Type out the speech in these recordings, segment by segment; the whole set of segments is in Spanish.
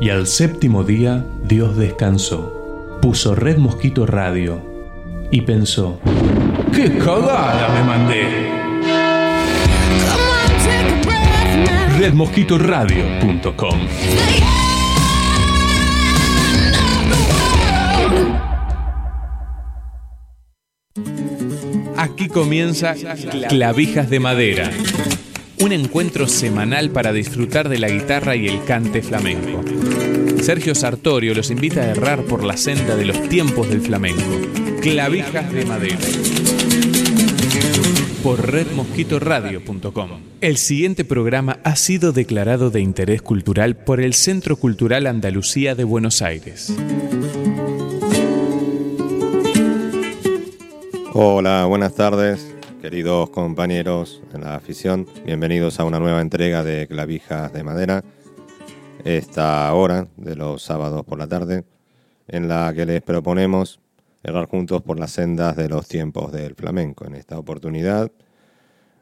Y al séptimo día Dios descansó, puso Red Mosquito Radio y pensó, ¡qué cagada me mandé! redmosquitoradio.com Aquí comienza Clavijas de Madera, un encuentro semanal para disfrutar de la guitarra y el cante flamenco. Sergio Sartorio los invita a errar por la senda de los tiempos del flamenco. Clavijas de Madera por redmosquitoradio.com. El siguiente programa ha sido declarado de interés cultural por el Centro Cultural Andalucía de Buenos Aires. Hola, buenas tardes, queridos compañeros en la afición. Bienvenidos a una nueva entrega de Clavijas de Madera. Esta hora de los sábados por la tarde, en la que les proponemos errar juntos por las sendas de los tiempos del flamenco. En esta oportunidad,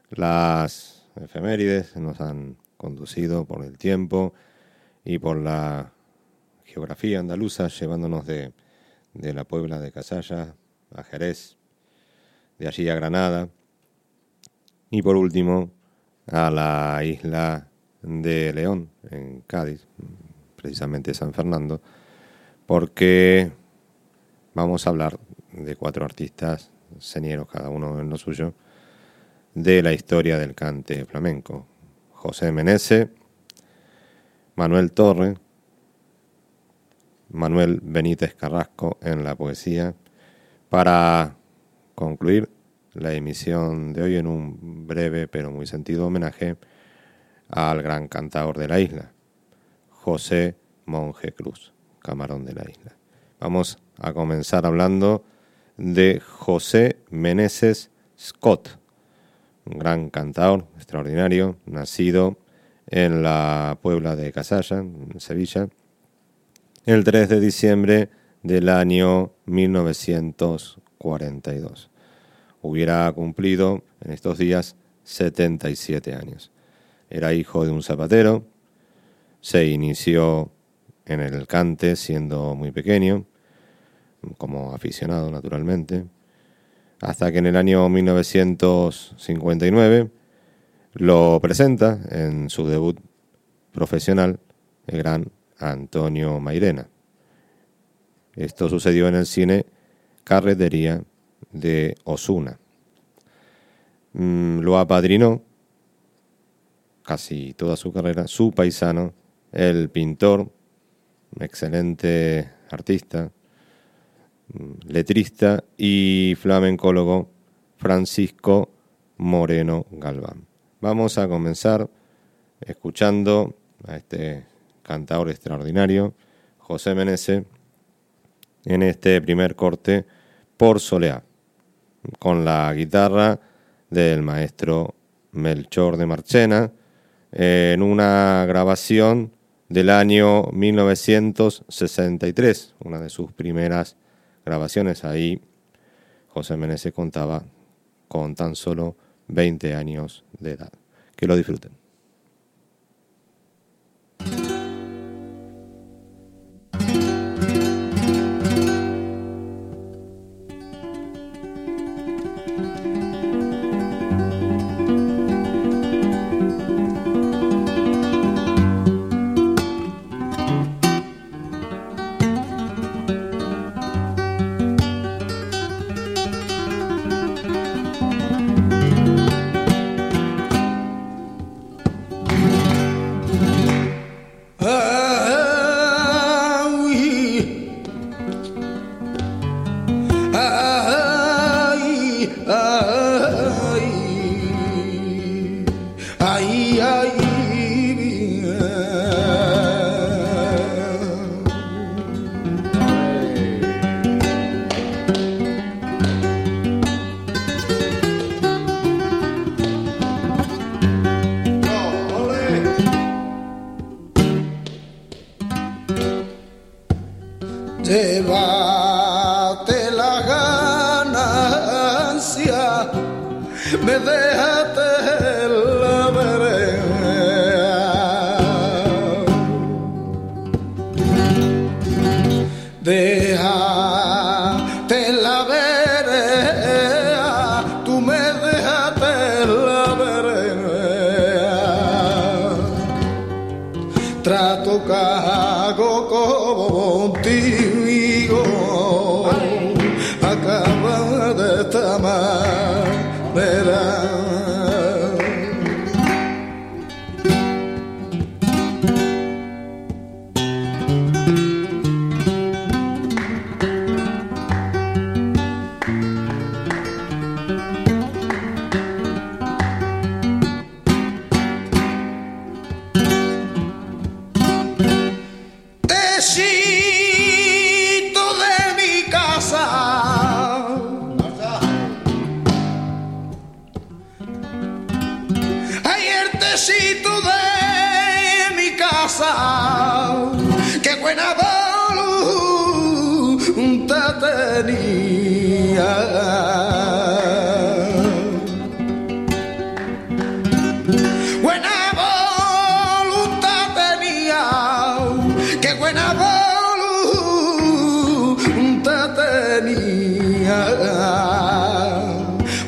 las efemérides nos han conducido por el tiempo y por la geografía andaluza, llevándonos de, de la Puebla de Casalla a Jerez, de allí a Granada y por último a la isla de León, en Cádiz, precisamente San Fernando, porque vamos a hablar de cuatro artistas señeros, cada uno en lo suyo, de la historia del cante flamenco. José Menese, Manuel Torre, Manuel Benítez Carrasco en la poesía, para concluir la emisión de hoy en un breve pero muy sentido homenaje al gran cantador de la isla, José Monje Cruz, camarón de la isla. Vamos a comenzar hablando de José Meneses Scott, un gran cantador extraordinario, nacido en la Puebla de Casalla, en Sevilla, el 3 de diciembre del año 1942. Hubiera cumplido en estos días 77 años. Era hijo de un zapatero, se inició en el cante siendo muy pequeño, como aficionado naturalmente, hasta que en el año 1959 lo presenta en su debut profesional el gran Antonio Mairena. Esto sucedió en el cine Carretería de Osuna. Mm, lo apadrinó casi toda su carrera su paisano, el pintor, excelente artista, letrista y flamencólogo Francisco Moreno Galván. Vamos a comenzar escuchando a este cantador extraordinario, José Menese, en este primer corte por Soleá, con la guitarra del maestro Melchor de Marchena, en una grabación del año 1963, una de sus primeras grabaciones. Ahí José Menezes contaba con tan solo 20 años de edad. Que lo disfruten. Tecito de mi casa. Qué buena voluntad tenía.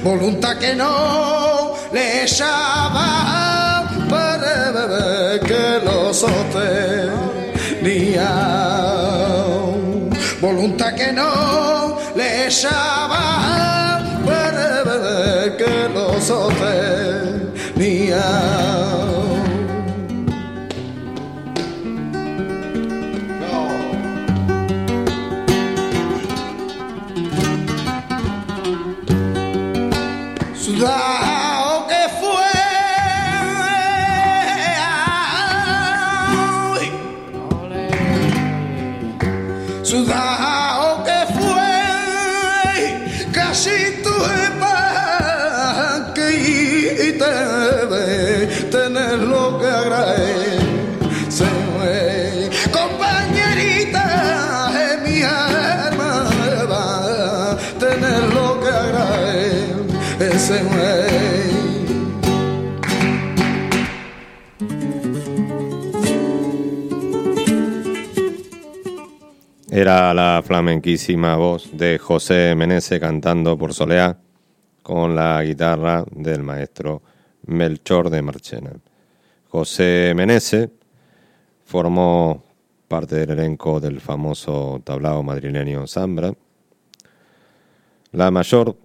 Voluntad que no le echaba que lo sostenía. Voluntad que no le echaba para que lo sostenía. Sudao Era la flamenquísima voz de José Menese cantando por Soleá con la guitarra del maestro Melchor de Marchena. José Menese formó parte del elenco del famoso tablao madrileño Zambra. La mayor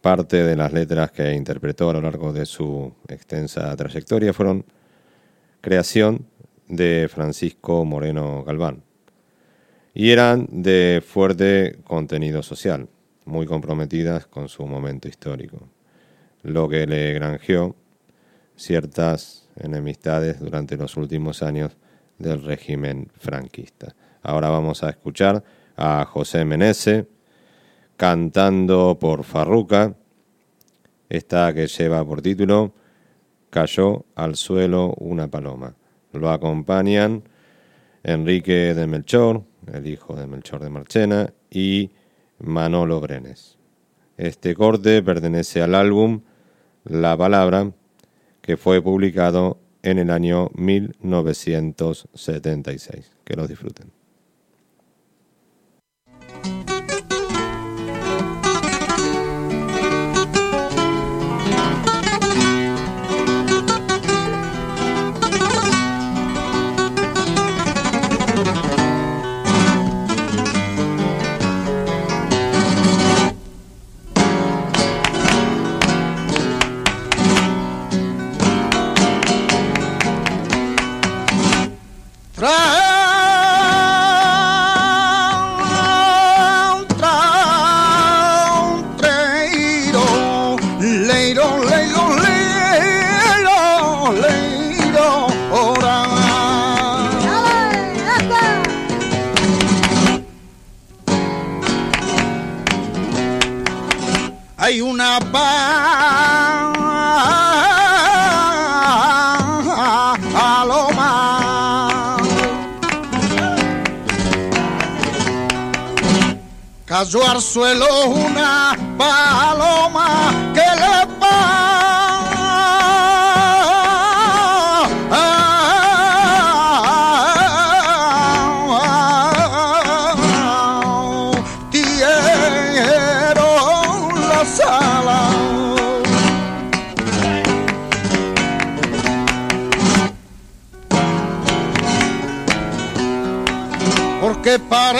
parte de las letras que interpretó a lo largo de su extensa trayectoria fueron creación de Francisco Moreno Galván y eran de fuerte contenido social, muy comprometidas con su momento histórico, lo que le granjeó ciertas enemistades durante los últimos años del régimen franquista. Ahora vamos a escuchar a José Menese cantando por Farruca, esta que lleva por título Cayó al suelo una paloma. Lo acompañan Enrique de Melchor, el hijo de Melchor de Marchena, y Manolo Brenes. Este corte pertenece al álbum La Palabra, que fue publicado en el año 1976. Que los disfruten. Cayó al suelo una paloma que le porque parece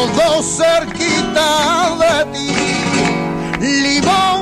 los dos cerquita de ti. Limón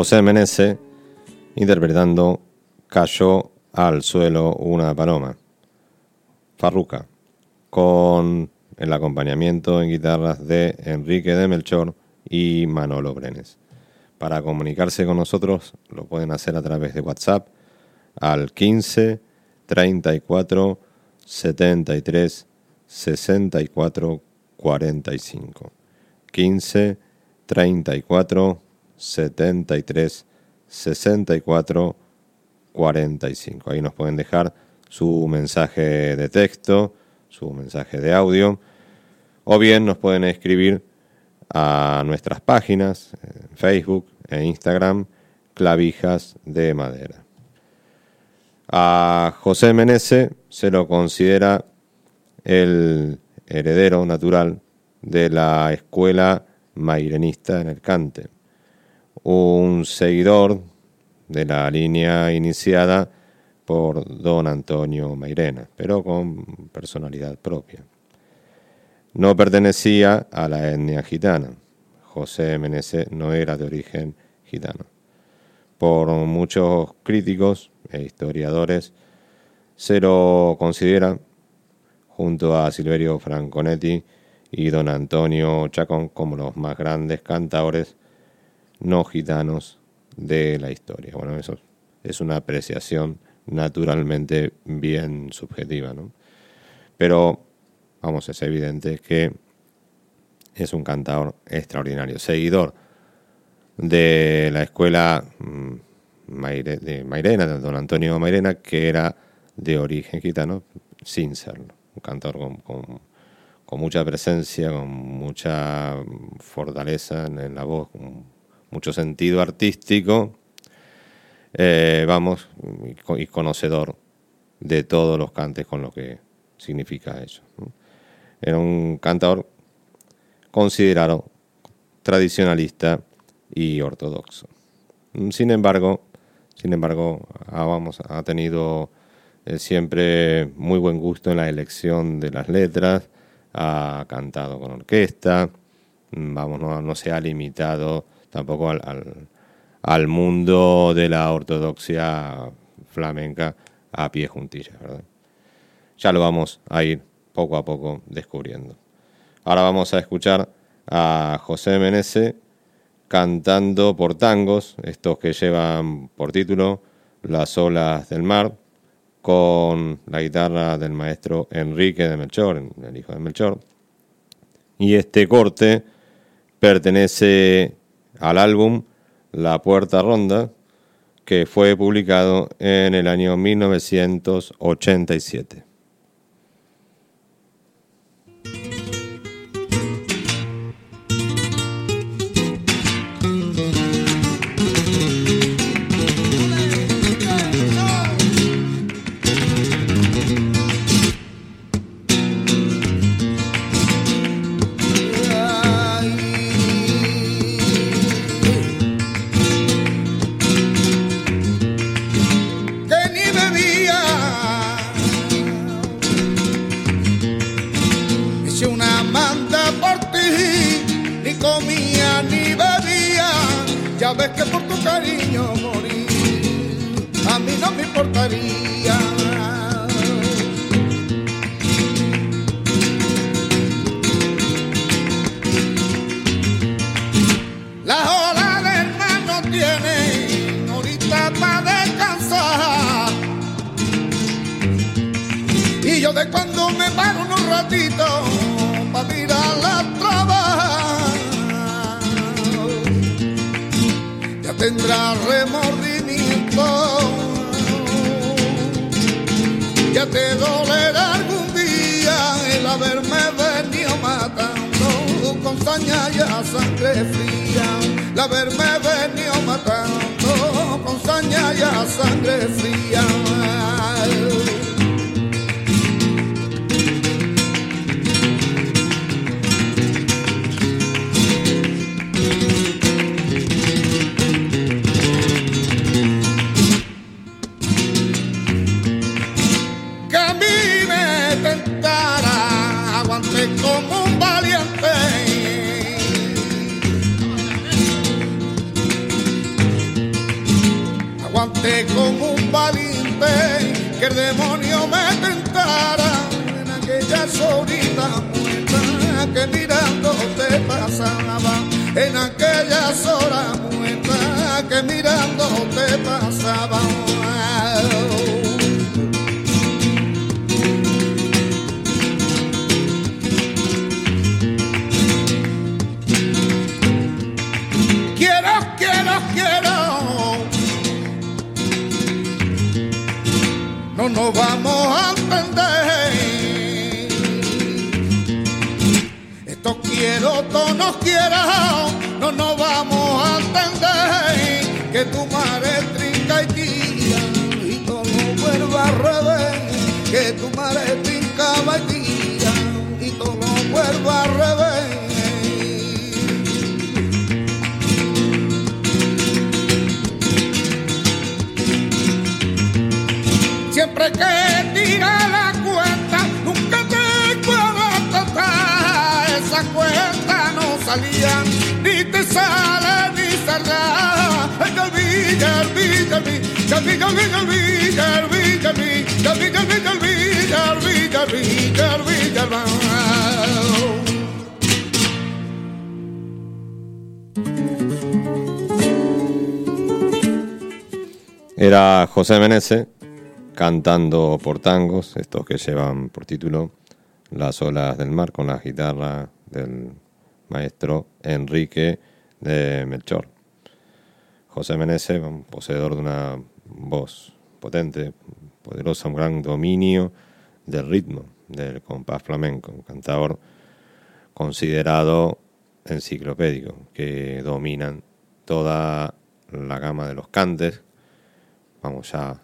José Menese interpretando Cayó al suelo una paloma. Farruca, con el acompañamiento en guitarras de Enrique de Melchor y Manolo Brenes. Para comunicarse con nosotros lo pueden hacer a través de WhatsApp al 15 34 73 64 45. 15 34 73 64 45. Ahí nos pueden dejar su mensaje de texto, su mensaje de audio, o bien nos pueden escribir a nuestras páginas, en Facebook e Instagram, Clavijas de Madera. A José Menese se lo considera el heredero natural de la escuela mairenista en el Cante, un seguidor de la línea iniciada por don Antonio Mairena, pero con personalidad propia. No pertenecía a la etnia gitana. José Menese no era de origen gitano. Por muchos críticos e historiadores se lo considera, junto a Silverio Franconetti y don Antonio Chacón, como los más grandes cantadores no gitanos de la historia. Bueno, eso es una apreciación naturalmente bien subjetiva, ¿no? Pero, vamos, es evidente que es un cantador extraordinario, seguidor de la escuela mm, de Mairena, de don Antonio Mairena, que era de origen gitano, sin serlo. Un cantador con, mucha presencia, con mucha fortaleza en, la voz, mucho sentido artístico, eh, vamos, y, co- y conocedor de todos los cantes con lo que significa eso. Era un cantador considerado tradicionalista y ortodoxo. Sin embargo, sin embargo, vamos, ha tenido eh, siempre muy buen gusto en la elección de las letras, ha cantado con orquesta, mm, vamos, no se ha limitado tampoco al, al- mundo de la ortodoxia flamenca a pie juntillas, ¿verdad? Ya lo vamos a ir poco a poco descubriendo. Ahora vamos a escuchar a José Menese cantando por tangos, estos que llevan por título Las olas del mar, con la guitarra del maestro Enrique de Melchor, el hijo de Melchor. Y este corte pertenece al álbum La Puerta Ronda, que fue publicado en el año 1987. Ni comía ni bebía. Ya ves que por tu cariño morí, a mí no me importaría. Las horas del mar no tienen ahorita para descansar. Y yo de cuando me paro unos ratitos tendrá remordimiento. Ya te dolerá algún día el haberme venido matando con saña y a sangre fría. El haberme venido matando con saña y a sangre fría. Que el demonio me tentara en aquella solita muerta que mirando te pasaba, en aquellas horas muertas que mirando te pasaba. Nos vamos a entender. Esto quiero, todos nos quiero. No nos vamos a entender. Que tu madre trinca y tira y todo vuelva al revés. Que tu madre trincaba y tira y todo vuelva al revés. Que tira la cuenta, nunca te puedo tocar. Esa cuenta no salía, ni te sale ni saldrá. Era José Menese cantando por tangos, estos que llevan por título Las olas del mar, con la guitarra del maestro Enrique de Melchor. José Menese, un poseedor de una voz potente, poderosa, un gran dominio del ritmo del compás flamenco, un cantador considerado enciclopédico, que dominan toda la gama de los cantes, vamos ya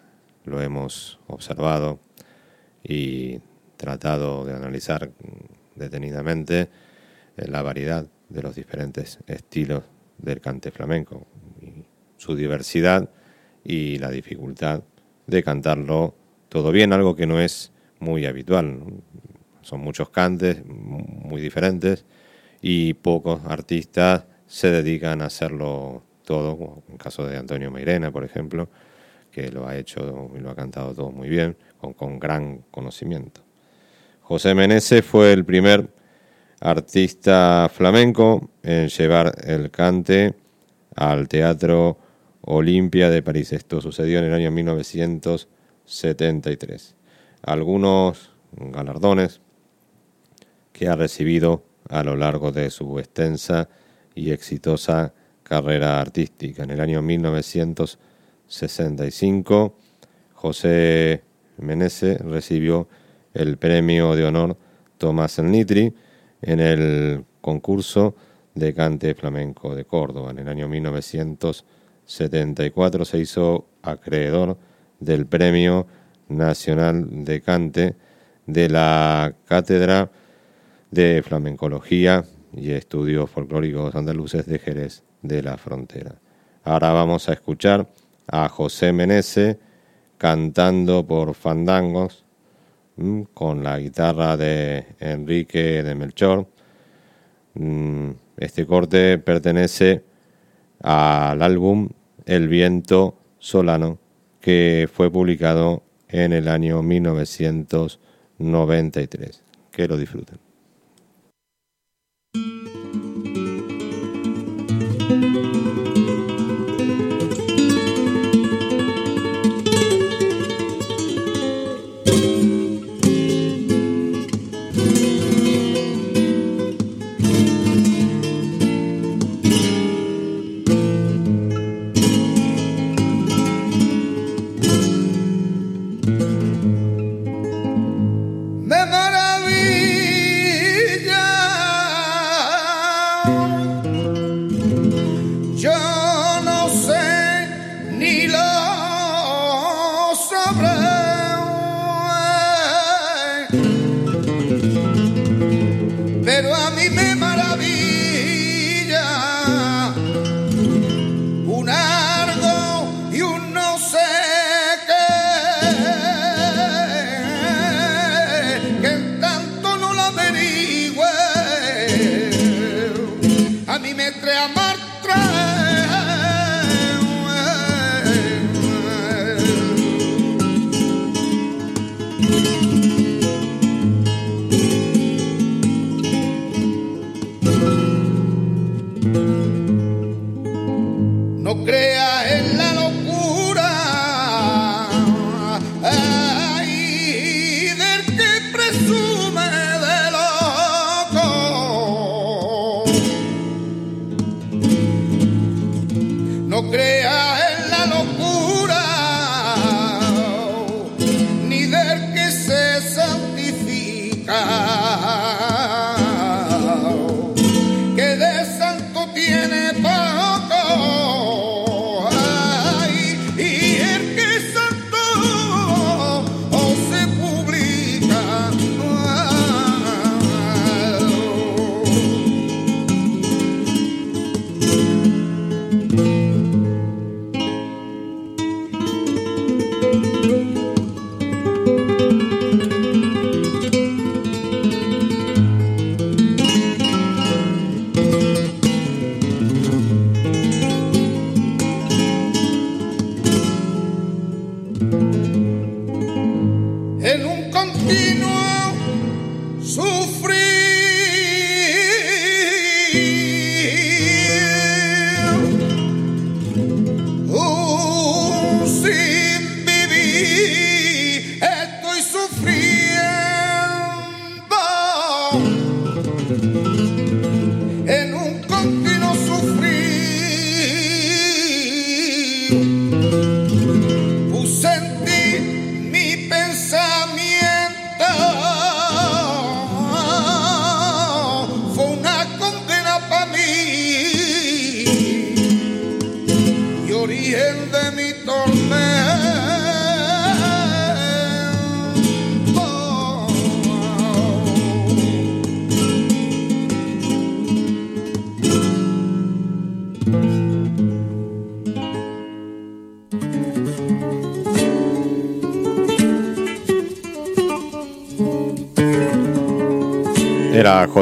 lo hemos observado y tratado de analizar detenidamente eh, la variedad de los diferentes estilos del cante flamenco, y su diversidad y la dificultad de cantarlo todo bien, algo que no es muy habitual. Son muchos cantes muy diferentes y pocos artistas se dedican a hacerlo todo, en el caso de Antonio Mairena, por ejemplo, que lo ha hecho y lo ha cantado todo muy bien, con, con gran conocimiento. José Menese fue el primer artista flamenco en llevar el cante al Teatro Olimpia de París. Esto sucedió en el año 1973. Algunos galardones que ha recibido a lo largo de su extensa y exitosa carrera artística. En el año 1965, José Menese recibió el premio de honor Tomás El Nitri en el concurso de cante flamenco de Córdoba. En el año 1974 se hizo acreedor del Premio Nacional de Cante de la Cátedra de Flamencología y Estudios Folclóricos Andaluces de Jerez de la Frontera. Ahora vamos a escuchar a José Menese cantando por fandangos con la guitarra de Enrique de Melchor Mm, este corte pertenece al álbum El viento solano que fue publicado en el año 1993. Que lo disfruten.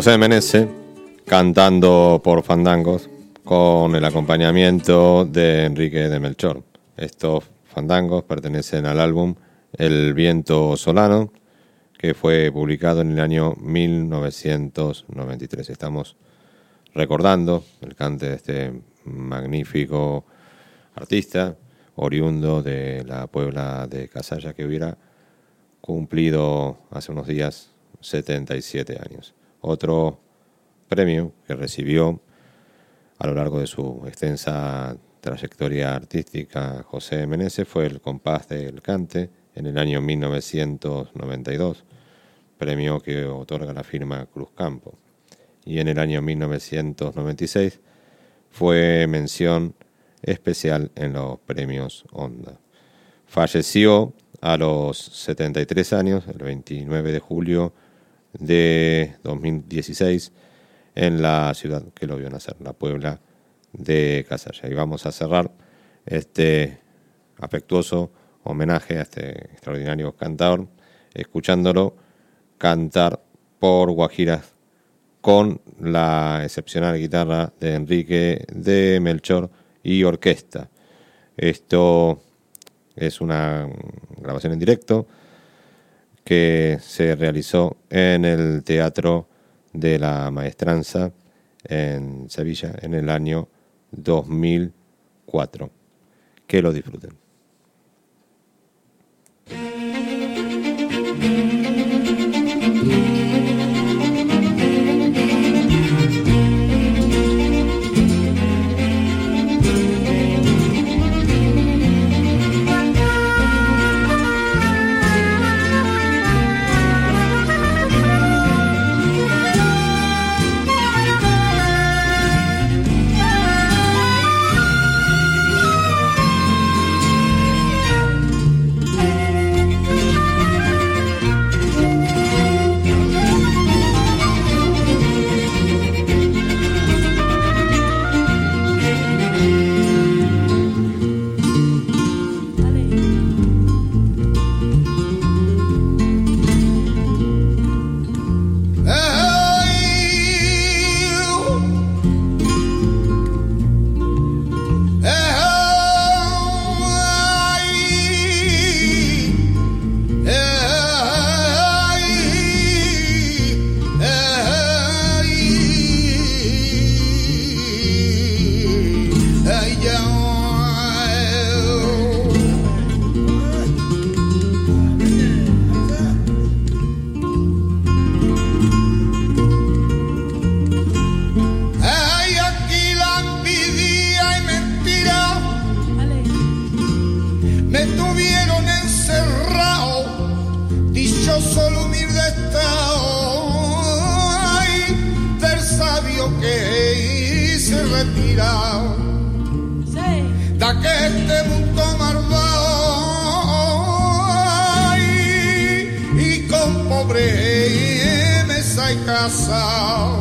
José Menese cantando por fandangos con el acompañamiento de Enrique de Melchor. Estos fandangos pertenecen al álbum El viento solano que fue publicado en el año 1993. Estamos recordando el cante de este magnífico artista oriundo de la Puebla de Casalla que hubiera cumplido hace unos días 77 años. Otro premio que recibió a lo largo de su extensa trayectoria artística José Meneses fue el compás del cante en el año 1992, premio que otorga la firma Cruz Campo. Y en el año 1996 fue mención especial en los premios Onda. Falleció a los 73 años, el 29 de julio de 2016 en la ciudad que lo vio nacer, la Puebla de Casalla. Y vamos a cerrar este afectuoso homenaje a este extraordinario cantador, escuchándolo cantar por Guajiras con la excepcional guitarra de Enrique de Melchor y orquesta. Esto es una grabación en directo que se realizó en el Teatro de la Maestranza en Sevilla en el año 2004. Que lo disfruten. my soul.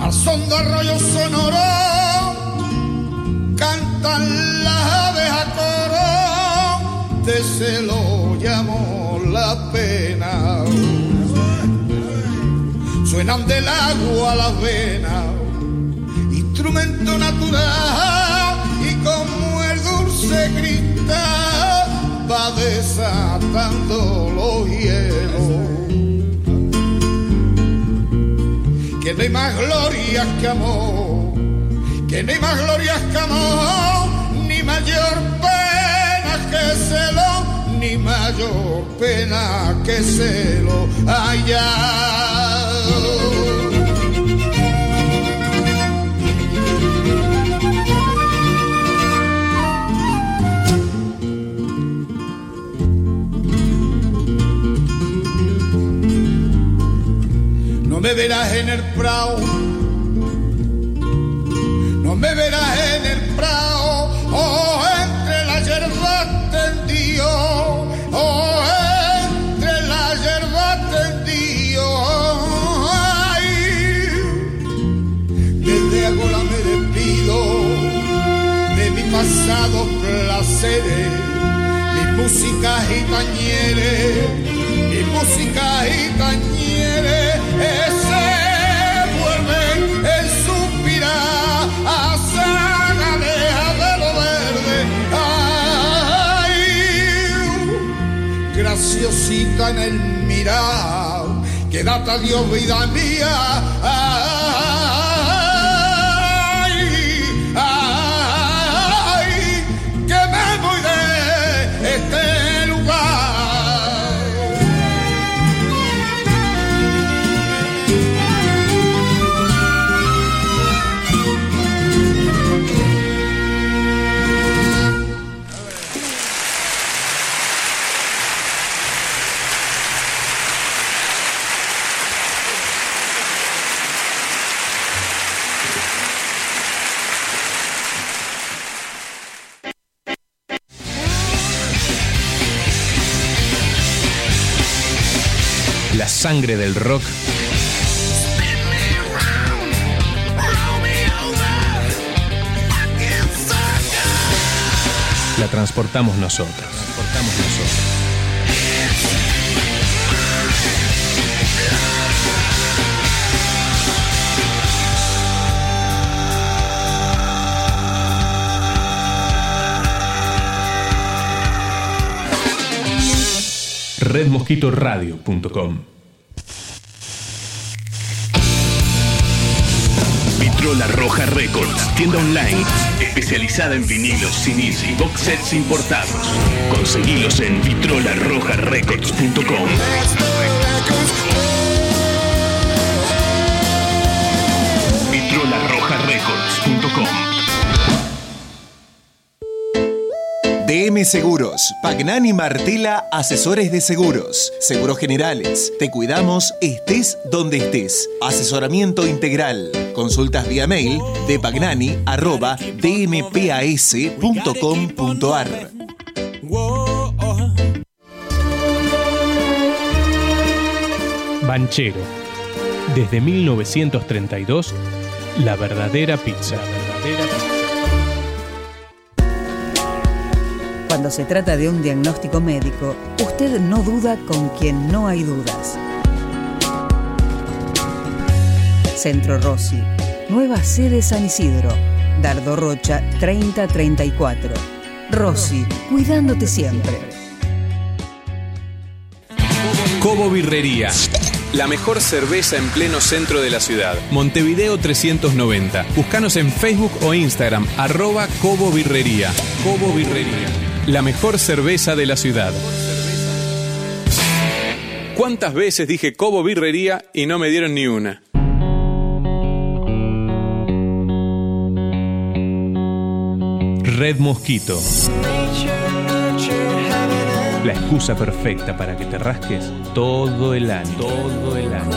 al son de arroyo sonoro, cantan las aves a coro, de celo llamó la pena. Suenan del agua a las venas, instrumento natural y como el dulce cristal va desatando los hielos. que no hay más glorias que amor, que no hay más glorias que amor, ni mayor pena que celo, ni mayor pena que celo. Allá. en el prao, no me verás en el prao, oh, entre la hierba tendido, oh, entre la hierba tendido, ay, desde ahora me despido de mi pasado placeres, mis músicas y tañeres, mi música y tañeres. Diosita en el mirador que data Dios vida mía, sangre del rock, la transportamos nosotros. Transportamos nosotros. redmosquitoradio.com Vitrola Roja Records, tienda online especializada en vinilos, CDs y box sets importados. Conseguilos en vitrolarrojarecords.com. vitrolarrojarecords.com. DM Seguros, Pagnani Martela, asesores de seguros, seguros generales. Te cuidamos, estés donde estés. Asesoramiento integral. Consultas vía mail de pagnani arroba dmpas.com.ar. Banchero. Desde 1932, la verdadera pizza. Cuando se trata de un diagnóstico médico, usted no duda con quien no hay dudas. Centro Rossi, nueva sede San Isidro, Dardo Rocha 3034. Rossi, cuidándote siempre. Cobo Birrería. La mejor cerveza en pleno centro de la ciudad. Montevideo 390. Búscanos en Facebook o Instagram, arroba Cobo Birrería. Cobo Birrería. La mejor cerveza de la ciudad. ¿Cuántas veces dije Cobo Birrería y no me dieron ni una? Red Mosquito. La excusa perfecta para que te rasques todo el año. Todo el año.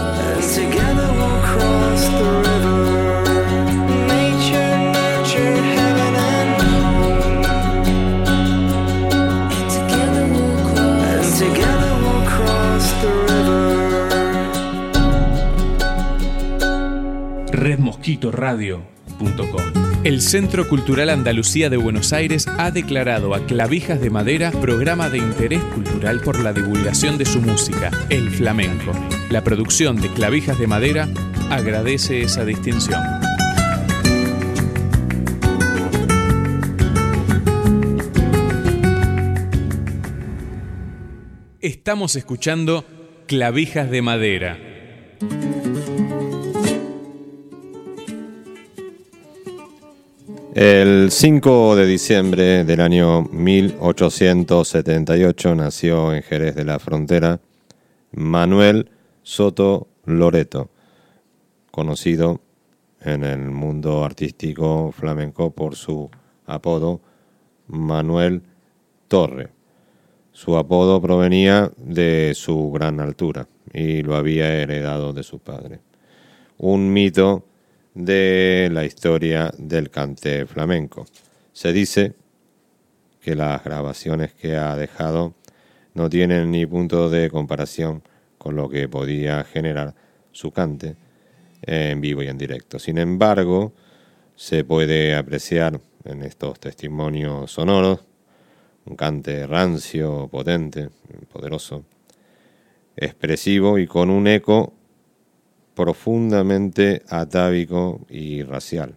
redmosquitoradio.com. El Centro Cultural Andalucía de Buenos Aires ha declarado a Clavijas de Madera programa de interés cultural por la divulgación de su música, el flamenco. La producción de Clavijas de Madera agradece esa distinción. Estamos escuchando Clavijas de Madera. El 5 de diciembre del año 1878 nació en Jerez de la Frontera Manuel Soto Loreto, conocido en el mundo artístico flamenco por su apodo Manuel Torre. Su apodo provenía de su gran altura y lo había heredado de su padre. Un mito de la historia del cante flamenco. Se dice que las grabaciones que ha dejado no tienen ni punto de comparación con lo que podía generar su cante en vivo y en directo. Sin embargo, se puede apreciar en estos testimonios sonoros un cante rancio, potente, poderoso, expresivo y con un eco profundamente atávico y racial.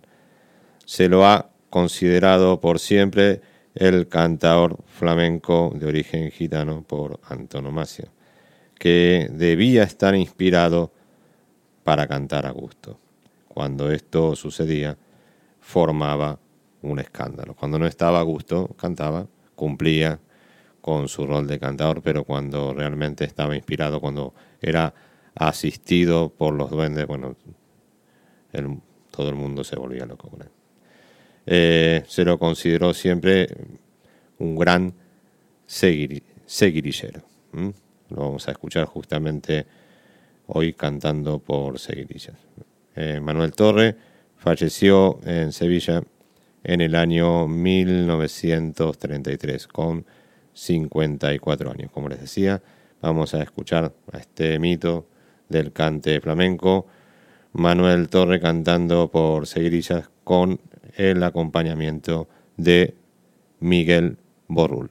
Se lo ha considerado por siempre el cantador flamenco de origen gitano por antonomasia, que debía estar inspirado para cantar a gusto. Cuando esto sucedía, formaba un escándalo. Cuando no estaba a gusto, cantaba, cumplía con su rol de cantador, pero cuando realmente estaba inspirado, cuando era asistido por los duendes, bueno, el, todo el mundo se volvía loco con él. Eh, se lo consideró siempre un gran seguir, seguirillero. Lo vamos a escuchar justamente hoy cantando por seguirillas. Eh, Manuel Torre falleció en Sevilla en el año 1933 con 54 años. Como les decía, vamos a escuchar a este mito del cante flamenco, Manuel Torre cantando por Seguirillas con el acompañamiento de Miguel Borrul.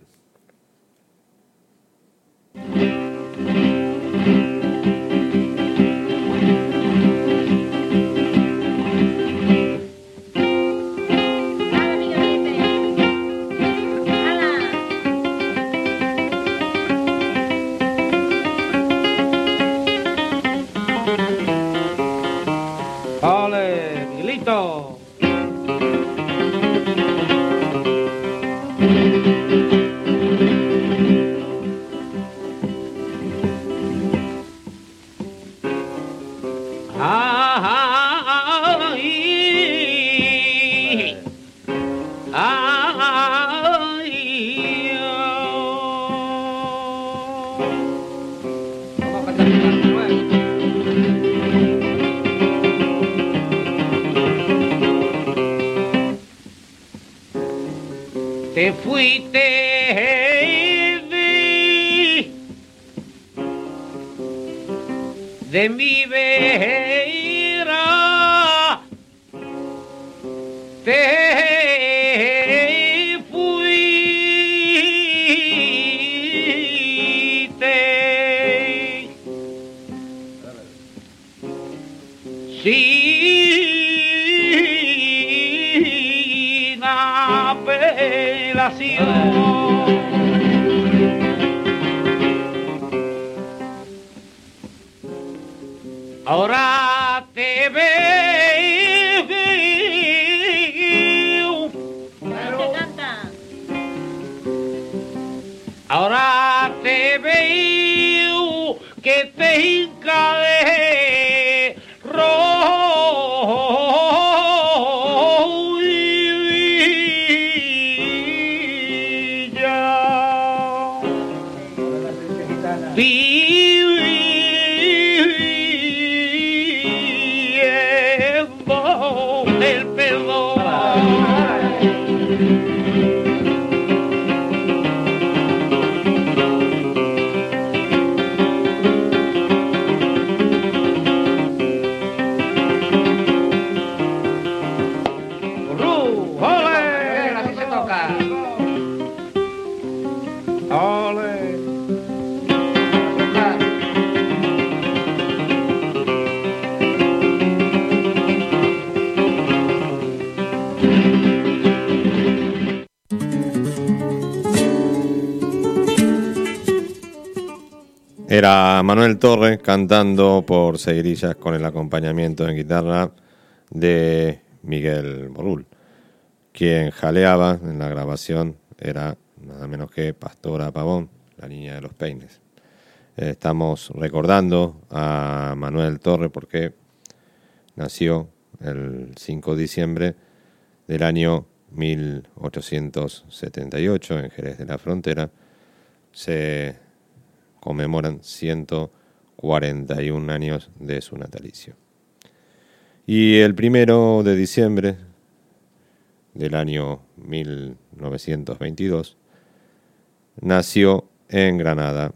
Fuiste de, mi vera. Era Manuel Torres cantando por Seguirillas con el acompañamiento en guitarra de Miguel Borrul. Quien jaleaba en la grabación era nada menos que Pastora Pavón, la niña de los peines. Estamos recordando a Manuel Torres porque nació el 5 de diciembre del año 1878 en Jerez de la Frontera. Se conmemoran 141 años de su natalicio. Y el primero de diciembre del año 1922 nació en Granada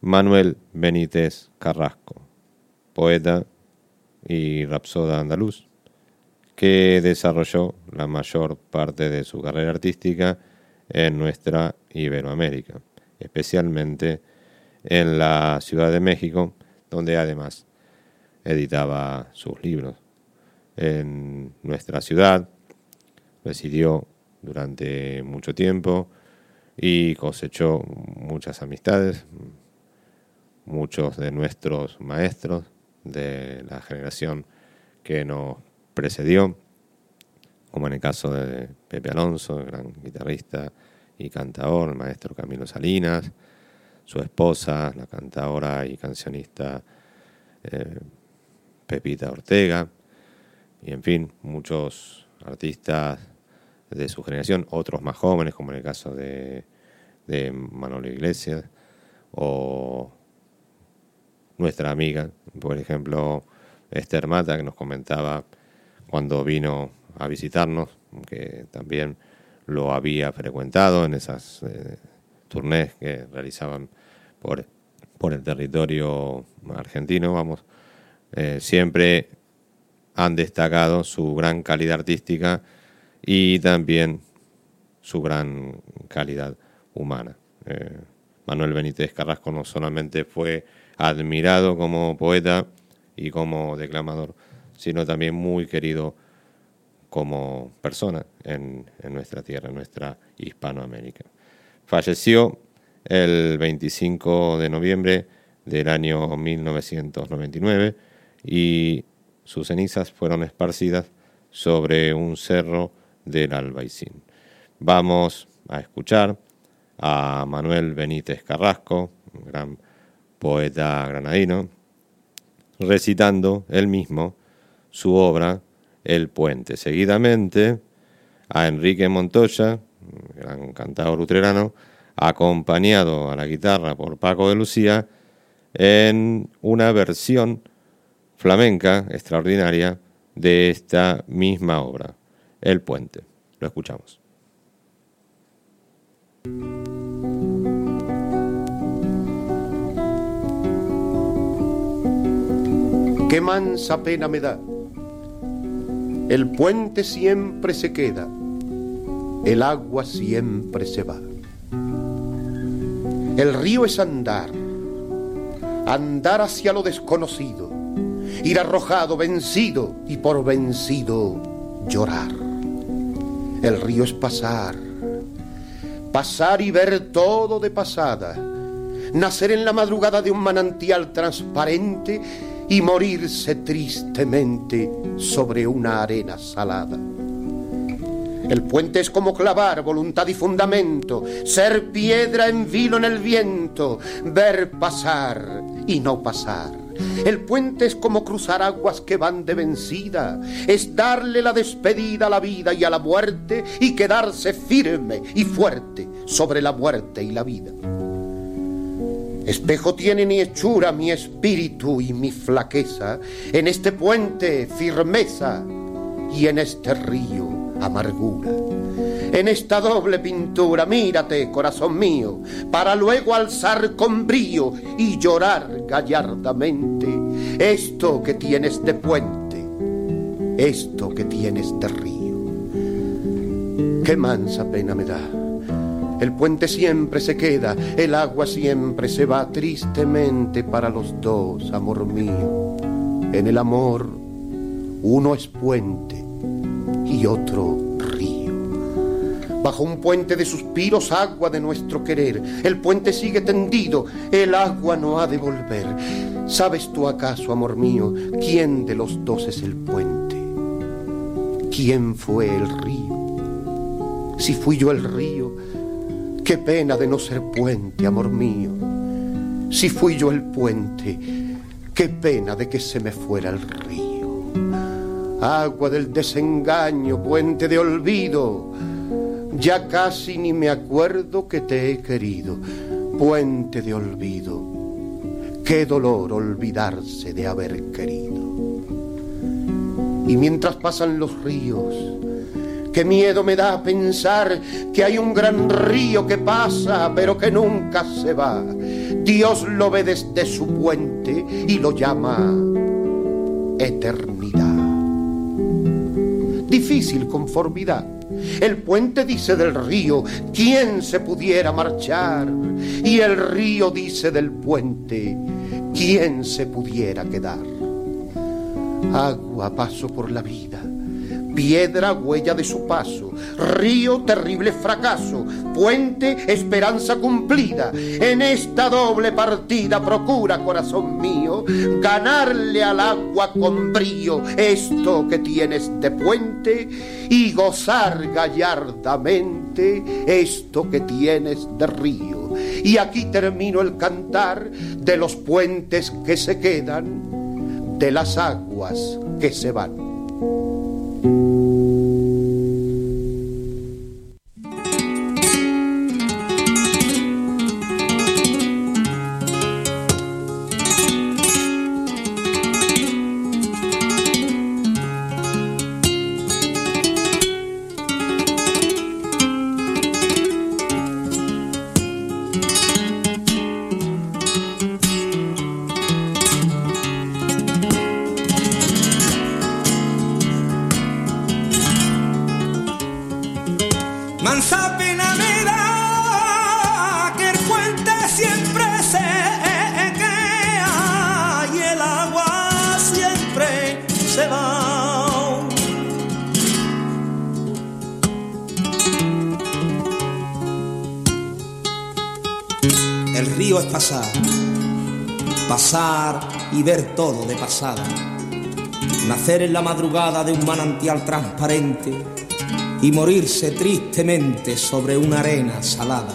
Manuel Benítez Carrasco, poeta y rapsoda andaluz, que desarrolló la mayor parte de su carrera artística en nuestra Iberoamérica especialmente en la Ciudad de México, donde además editaba sus libros. En nuestra ciudad residió durante mucho tiempo y cosechó muchas amistades, muchos de nuestros maestros de la generación que nos precedió, como en el caso de Pepe Alonso, el gran guitarrista y cantador, el maestro Camilo Salinas, su esposa, la cantadora y cancionista eh, Pepita Ortega, y en fin, muchos artistas de su generación, otros más jóvenes, como en el caso de, de Manolo Iglesias, o nuestra amiga, por ejemplo, Esther Mata, que nos comentaba cuando vino a visitarnos, que también lo había frecuentado en esas eh, turnés que realizaban por, por el territorio argentino, vamos, eh, siempre han destacado su gran calidad artística y también su gran calidad humana. Eh, Manuel Benítez Carrasco no solamente fue admirado como poeta y como declamador, sino también muy querido como persona en, nuestra tierra, en nuestra Hispanoamérica. Falleció el 25 de noviembre del año 1999 y sus cenizas fueron esparcidas sobre un cerro del Albaicín. Vamos a escuchar a Manuel Benítez Carrasco, un gran poeta granadino, recitando él mismo su obra El Puente. Seguidamente a Enrique Montoya, gran cantador luterano, acompañado a la guitarra por Paco de Lucía, en una versión flamenca extraordinaria de esta misma obra, El Puente. Lo escuchamos. Qué mansa pena me da. El puente siempre se queda, el agua siempre se va. El río es andar, andar hacia lo desconocido, ir arrojado, vencido y por vencido llorar. El río es pasar, pasar y ver todo de pasada, nacer en la madrugada de un manantial transparente y morirse tristemente sobre una arena salada. El puente es como clavar voluntad y fundamento, ser piedra en vilo en el viento, ver pasar y no pasar. El puente es como cruzar aguas que van de vencida, es darle la despedida a la vida y a la muerte y quedarse firme y fuerte sobre la muerte y la vida. Espejo tiene mi hechura, mi espíritu y mi flaqueza, en este puente firmeza y en este río amargura. En esta doble pintura, mírate, corazón mío, para luego alzar con brío y llorar gallardamente esto que tienes de puente, esto que tienes de río. Qué mansa pena me da. El puente siempre se queda, el agua siempre se va tristemente para los dos, amor mío. En el amor, uno es puente y otro río. Bajo un puente de suspiros, agua de nuestro querer. El puente sigue tendido, el agua no ha de volver. ¿Sabes tú acaso, amor mío, quién de los dos es el puente? ¿Quién fue el río? Si fui yo el río, qué pena de no ser puente, amor mío. Si fui yo el puente, qué pena de que se me fuera el río. Agua del desengaño, puente de olvido, ya casi ni me acuerdo que te he querido. Puente de olvido, qué dolor olvidarse de haber querido. Y mientras pasan los ríos, qué miedo me da pensar que hay un gran río que pasa, pero que nunca se va. Dios lo ve desde su puente y lo llama eternidad. Difícil conformidad. El puente dice del río, ¿quién se pudiera marchar? Y el río dice del puente, ¿quién se pudiera quedar? Agua paso por la vida, piedra huella de su paso, río terrible fracaso, puente esperanza cumplida. En esta doble partida procura, corazón mío, ganarle al agua con brío esto que tienes de puente y gozar gallardamente esto que tienes de río. Y aquí termino el cantar de los puentes que se quedan, de las aguas que se van. Mansa ver todo de pasada. Nacer en la madrugada de un manantial transparente y morirse tristemente sobre una arena salada.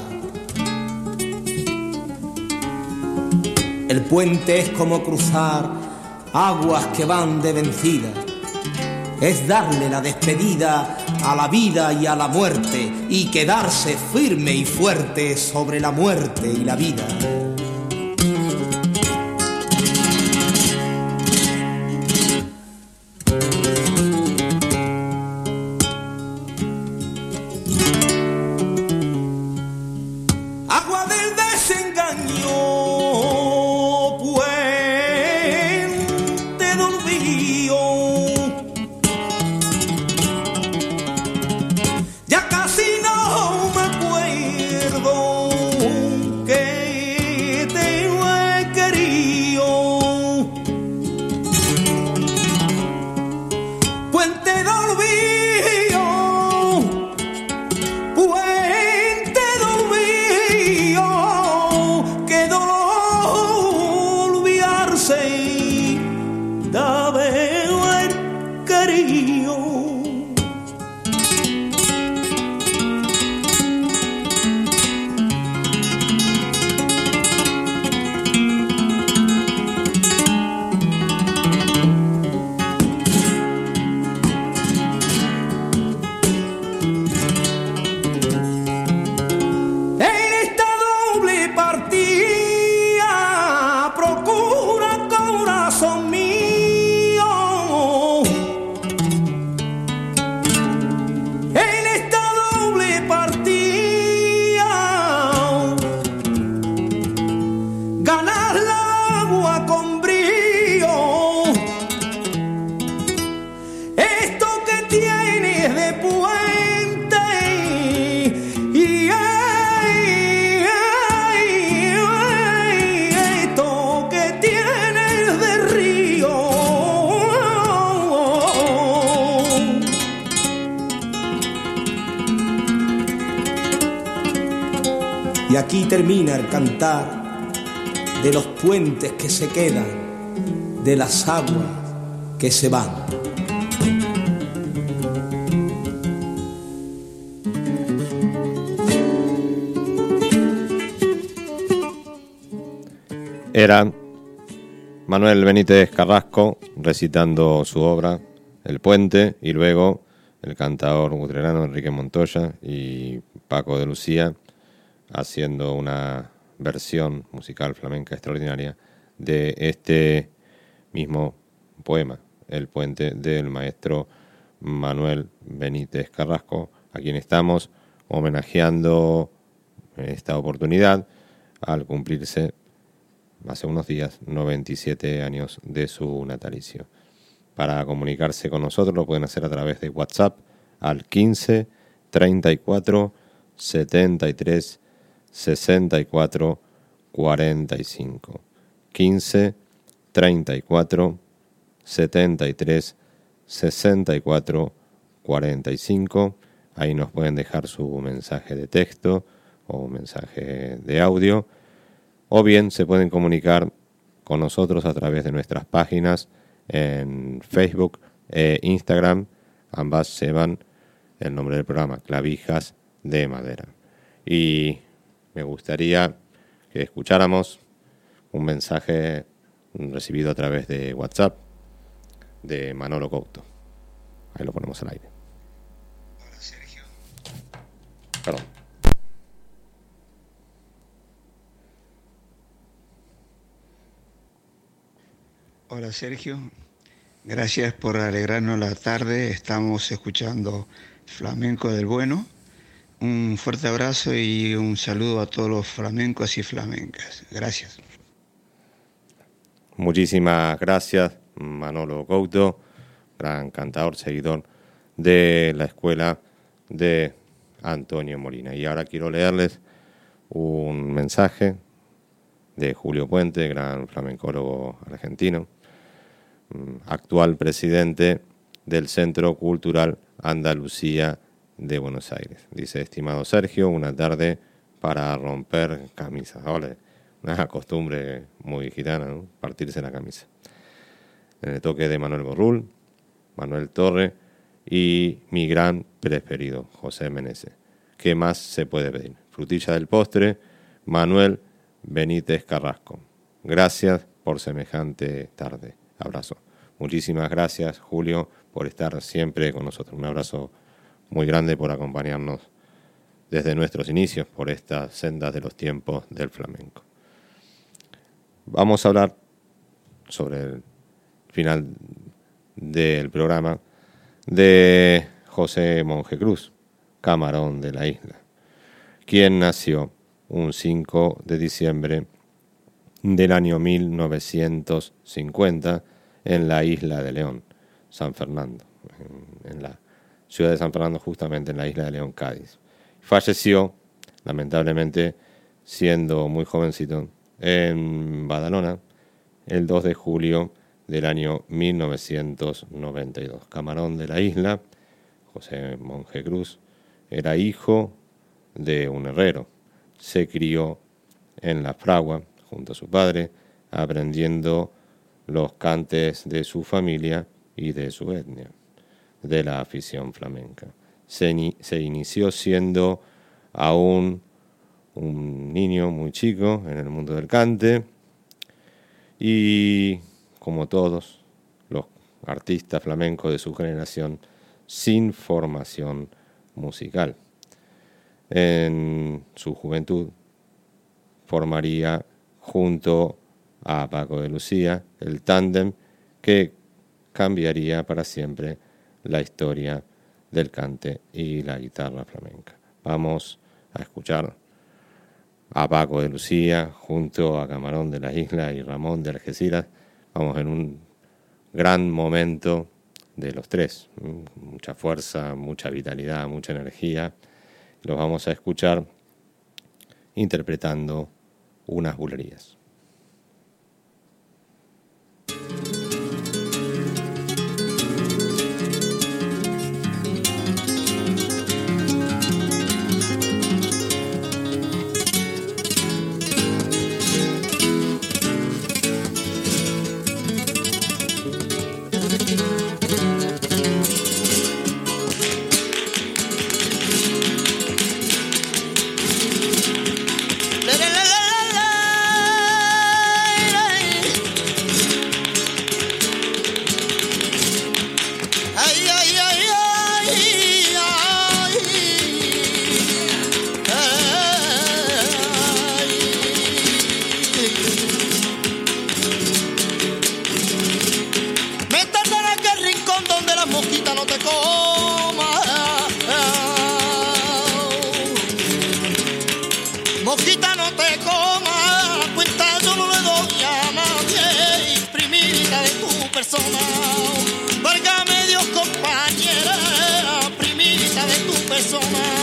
El puente es como cruzar aguas que van de vencida. Es darle la despedida a la vida y a la muerte y quedarse firme y fuerte sobre la muerte y la vida. Cantar de los puentes que se quedan, de las aguas que se van. Era Manuel Benítez Carrasco recitando su obra El Puente y luego el cantador utrerano Enrique Montoya y Paco de Lucía haciendo una versión musical flamenca extraordinaria de este mismo poema, El Puente del maestro Manuel Benítez Carrasco, a quien estamos homenajeando en esta oportunidad al cumplirse hace unos días 97 años de su natalicio. Para comunicarse con nosotros lo pueden hacer a través de WhatsApp al 15 34 73 64 45. 15 34 73 64 45. Ahí nos pueden dejar su mensaje de texto o mensaje de audio. O bien se pueden comunicar con nosotros a través de nuestras páginas en Facebook e Instagram. Ambas llevan el nombre del programa, Clavijas de Madera. Me gustaría que escucháramos un mensaje recibido a través de WhatsApp de Manolo Couto. Ahí lo ponemos al aire. Hola Sergio. Perdón. Hola Sergio. Gracias por alegrarnos la tarde. Estamos escuchando Flamenco del Bueno. Un fuerte abrazo y un saludo a todos los flamencos y flamencas. Gracias. Muchísimas gracias, Manolo Couto, gran cantador, seguidor de la escuela de Antonio Molina. Y ahora quiero leerles un mensaje de Julio Puente, gran flamencólogo argentino, mm, actual presidente del Centro Cultural Andalucía de Buenos Aires. Dice, estimado Sergio, una tarde para romper camisas. Ole, una costumbre muy gitana, ¿no? partirse la camisa. En el toque de Manuel Borrul, Manuel Torre y mi gran preferido, José Menezes. ¿Qué más se puede pedir? Frutilla del postre, Manuel Benítez Carrasco. Gracias por semejante tarde. Abrazo. Muchísimas gracias, Julio, por estar siempre con nosotros. Un abrazo muy grande por acompañarnos desde nuestros inicios por estas sendas de los tiempos del flamenco. Vamos a hablar sobre el final del programa de José Monje Cruz, camarón de la isla, quien nació un 5 de diciembre del año 1950 en la isla de León, San Fernando, en, la ciudad de San Fernando, justamente en la isla de León, Cádiz. Falleció, lamentablemente, siendo muy jovencito, en Badalona, el 2 de julio del año 1992. Camarón de la isla, José Monje Cruz, era hijo de un herrero. Se crió en la fragua junto a su padre, aprendiendo los cantes de su familia y de su etnia, de la afición flamenca. Se, inició siendo aún un niño muy chico en el mundo del cante y como todos los artistas flamencos de su generación, sin formación musical. En su juventud formaría junto a Paco de Lucía, el tándem que cambiaría para siempre la historia del cante y la guitarra flamenca. Vamos a escuchar a Paco de Lucía junto a Camarón de la Isla y Ramón de Algeciras. Vamos en un gran momento de los tres. Mucha fuerza, mucha vitalidad, mucha energía. Los vamos a escuchar interpretando unas bulerías. So soul.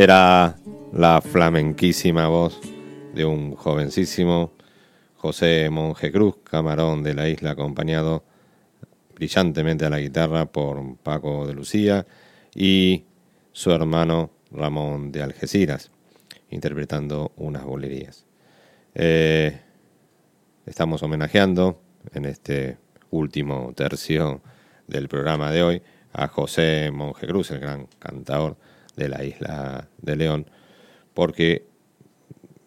Era la flamenquísima voz de un jovencísimo José Monje Cruz, camarón de la isla, acompañado brillantemente a la guitarra por Paco de Lucía y su hermano Ramón de Algeciras, interpretando unas bolerías. Eh, estamos homenajeando en este último tercio del programa de hoy a José Monje Cruz, el gran cantador de la isla de León, porque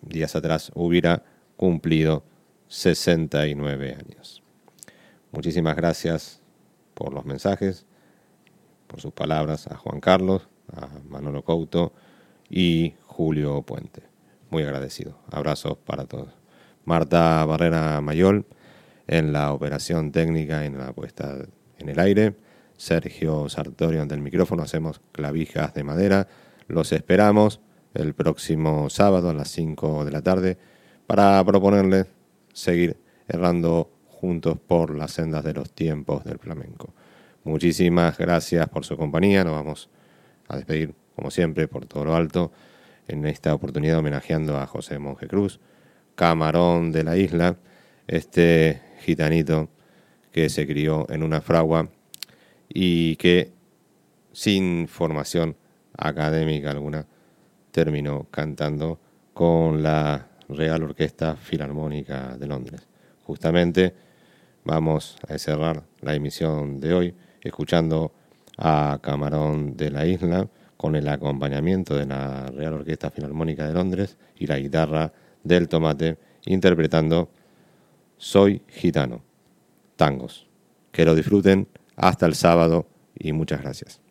días atrás hubiera cumplido 69 años. Muchísimas gracias por los mensajes, por sus palabras a Juan Carlos, a Manolo Couto y Julio Puente. Muy agradecido. Abrazos para todos. Marta Barrera Mayol en la operación técnica en la puesta en el aire. Sergio Sartorio ante el micrófono. Hacemos clavijas de madera. Los esperamos el próximo sábado a las 5 de la tarde para proponerles seguir errando juntos por las sendas de los tiempos del flamenco. Muchísimas gracias por su compañía. Nos vamos a despedir, como siempre, por todo lo alto, en esta oportunidad homenajeando a José Monje Cruz, camarón de la isla, este gitanito que se crió en una fragua y que sin formación académica alguna terminó cantando con la Real Orquesta Filarmónica de Londres. Justamente vamos a cerrar la emisión de hoy escuchando a Camarón de la Isla con el acompañamiento de la Real Orquesta Filarmónica de Londres y la guitarra del tomate interpretando Soy Gitano, tangos. Que lo disfruten hasta el sábado y muchas gracias.